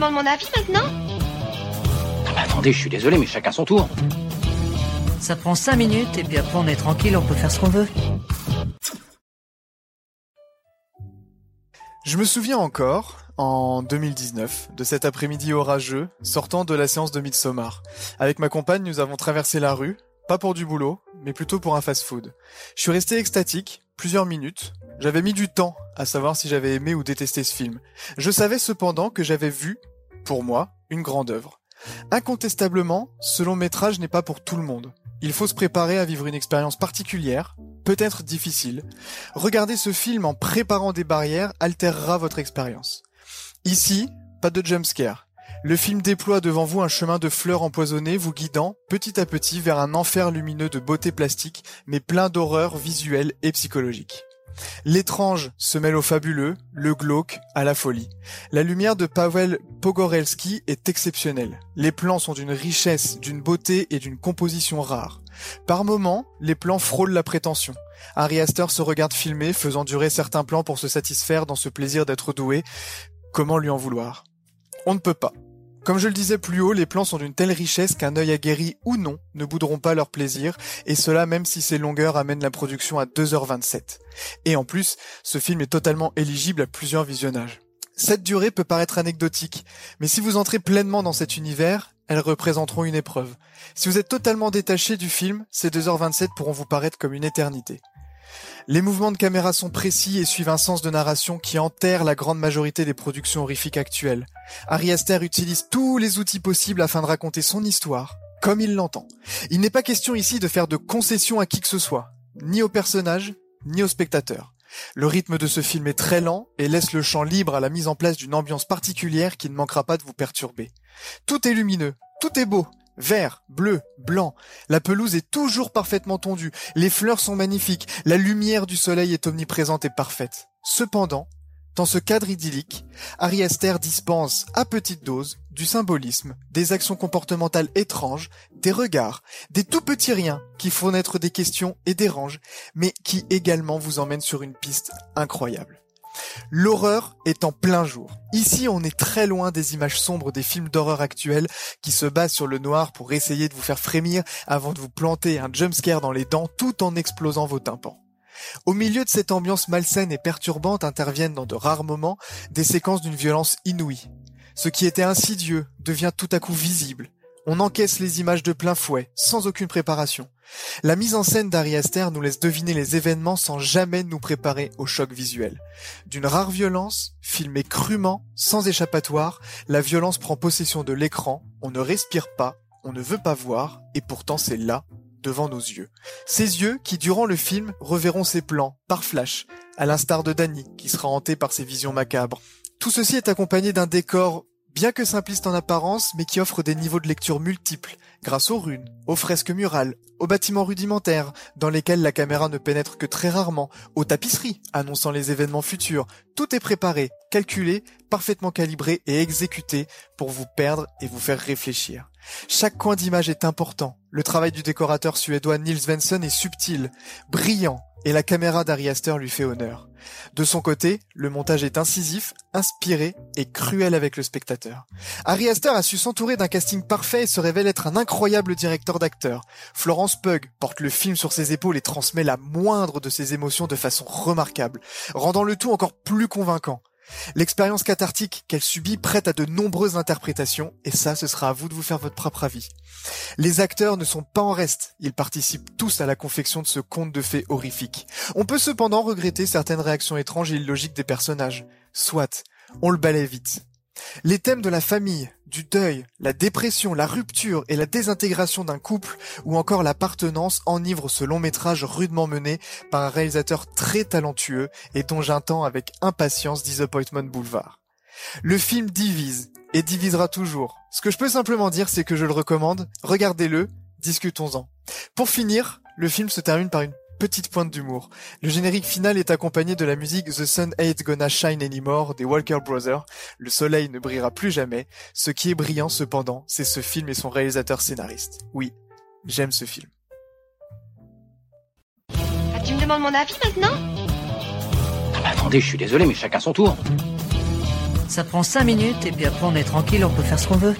demandes mon avis maintenant Ah bah attendez, je suis désolé, mais chacun son tour. Ça prend 5 minutes et puis après on est tranquille, on peut faire ce qu'on veut. Je me souviens encore, en 2019, de cet après-midi orageux, sortant de la séance de Midsommar. Avec ma compagne, nous avons traversé la rue, pas pour du boulot, mais plutôt pour un fast-food. Je suis resté extatique, plusieurs minutes. J'avais mis du temps à savoir si j'avais aimé ou détesté ce film. Je savais cependant que j'avais vu, pour moi, une grande œuvre. Incontestablement, ce long métrage n'est pas pour tout le monde. Il faut se préparer à vivre une expérience particulière, peut-être difficile. Regarder ce film en préparant des barrières altérera votre expérience. Ici, pas de jumpscare. Le film déploie devant vous un chemin de fleurs empoisonnées vous guidant petit à petit vers un enfer lumineux de beauté plastique mais plein d'horreurs visuelles et psychologiques. L'étrange se mêle au fabuleux, le glauque à la folie. La lumière de Paweł Pogorelski est exceptionnelle. Les plans sont d'une richesse, d'une beauté et d'une composition rare. Par moments, les plans frôlent la prétention. Harry Astor se regarde filmer, faisant durer certains plans pour se satisfaire dans ce plaisir d'être doué. Comment lui en vouloir? On ne peut pas. Comme je le disais plus haut, les plans sont d'une telle richesse qu'un œil aguerri ou non ne bouderont pas leur plaisir, et cela même si ces longueurs amènent la production à 2h27. Et en plus, ce film est totalement éligible à plusieurs visionnages. Cette durée peut paraître anecdotique, mais si vous entrez pleinement dans cet univers, elles représenteront une épreuve. Si vous êtes totalement détaché du film, ces 2h27 pourront vous paraître comme une éternité. Les mouvements de caméra sont précis et suivent un sens de narration qui enterre la grande majorité des productions horrifiques actuelles. Ari Aster utilise tous les outils possibles afin de raconter son histoire, comme il l'entend. Il n'est pas question ici de faire de concessions à qui que ce soit, ni au personnage, ni au spectateur. Le rythme de ce film est très lent et laisse le champ libre à la mise en place d'une ambiance particulière qui ne manquera pas de vous perturber. Tout est lumineux, tout est beau, Vert, bleu, blanc. La pelouse est toujours parfaitement tondue. Les fleurs sont magnifiques. La lumière du soleil est omniprésente et parfaite. Cependant, dans ce cadre idyllique, Ari Aster dispense à petite dose du symbolisme, des actions comportementales étranges, des regards, des tout petits riens qui font naître des questions et dérangent, mais qui également vous emmènent sur une piste incroyable. L'horreur est en plein jour. Ici, on est très loin des images sombres des films d'horreur actuels qui se basent sur le noir pour essayer de vous faire frémir avant de vous planter un jumpscare dans les dents tout en explosant vos tympans. Au milieu de cette ambiance malsaine et perturbante interviennent dans de rares moments des séquences d'une violence inouïe. Ce qui était insidieux devient tout à coup visible. On encaisse les images de plein fouet, sans aucune préparation. La mise en scène d'Ari Aster nous laisse deviner les événements sans jamais nous préparer au choc visuel. D'une rare violence, filmée crûment, sans échappatoire, la violence prend possession de l'écran, on ne respire pas, on ne veut pas voir, et pourtant c'est là, devant nos yeux. Ces yeux qui, durant le film, reverront ses plans, par flash, à l'instar de Danny, qui sera hanté par ses visions macabres. Tout ceci est accompagné d'un décor bien que simpliste en apparence, mais qui offre des niveaux de lecture multiples, grâce aux runes, aux fresques murales, aux bâtiments rudimentaires, dans lesquels la caméra ne pénètre que très rarement, aux tapisseries, annonçant les événements futurs. Tout est préparé, calculé, parfaitement calibré et exécuté pour vous perdre et vous faire réfléchir. Chaque coin d'image est important. Le travail du décorateur suédois Nils Svensson est subtil, brillant, et la caméra d'Ari Aster lui fait honneur. De son côté, le montage est incisif, inspiré et cruel avec le spectateur. Ari Aster a su s'entourer d'un casting parfait et se révèle être un incroyable directeur d'acteurs. Florence Pug porte le film sur ses épaules et transmet la moindre de ses émotions de façon remarquable, rendant le tout encore plus convaincant. L'expérience cathartique qu'elle subit prête à de nombreuses interprétations, et ça, ce sera à vous de vous faire votre propre avis. Les acteurs ne sont pas en reste, ils participent tous à la confection de ce conte de fées horrifique. On peut cependant regretter certaines réactions étranges et illogiques des personnages. Soit, on le balaye vite. Les thèmes de la famille, du deuil, la dépression, la rupture et la désintégration d'un couple ou encore l'appartenance enivrent ce long métrage rudement mené par un réalisateur très talentueux et dont j'attends avec impatience Disappointment Boulevard. Le film divise et divisera toujours. Ce que je peux simplement dire, c'est que je le recommande, regardez-le, discutons-en. Pour finir, le film se termine par une petite pointe d'humour. Le générique final est accompagné de la musique The Sun Ain't Gonna Shine Anymore des Walker Brothers. Le soleil ne brillera plus jamais. Ce qui est brillant cependant, c'est ce film et son réalisateur scénariste. Oui, j'aime ce film. Ah, tu me demandes mon avis maintenant? Ah bah attendez, je suis désolé, mais chacun son tour. Ça prend cinq minutes et puis après on est tranquille, on peut faire ce qu'on veut.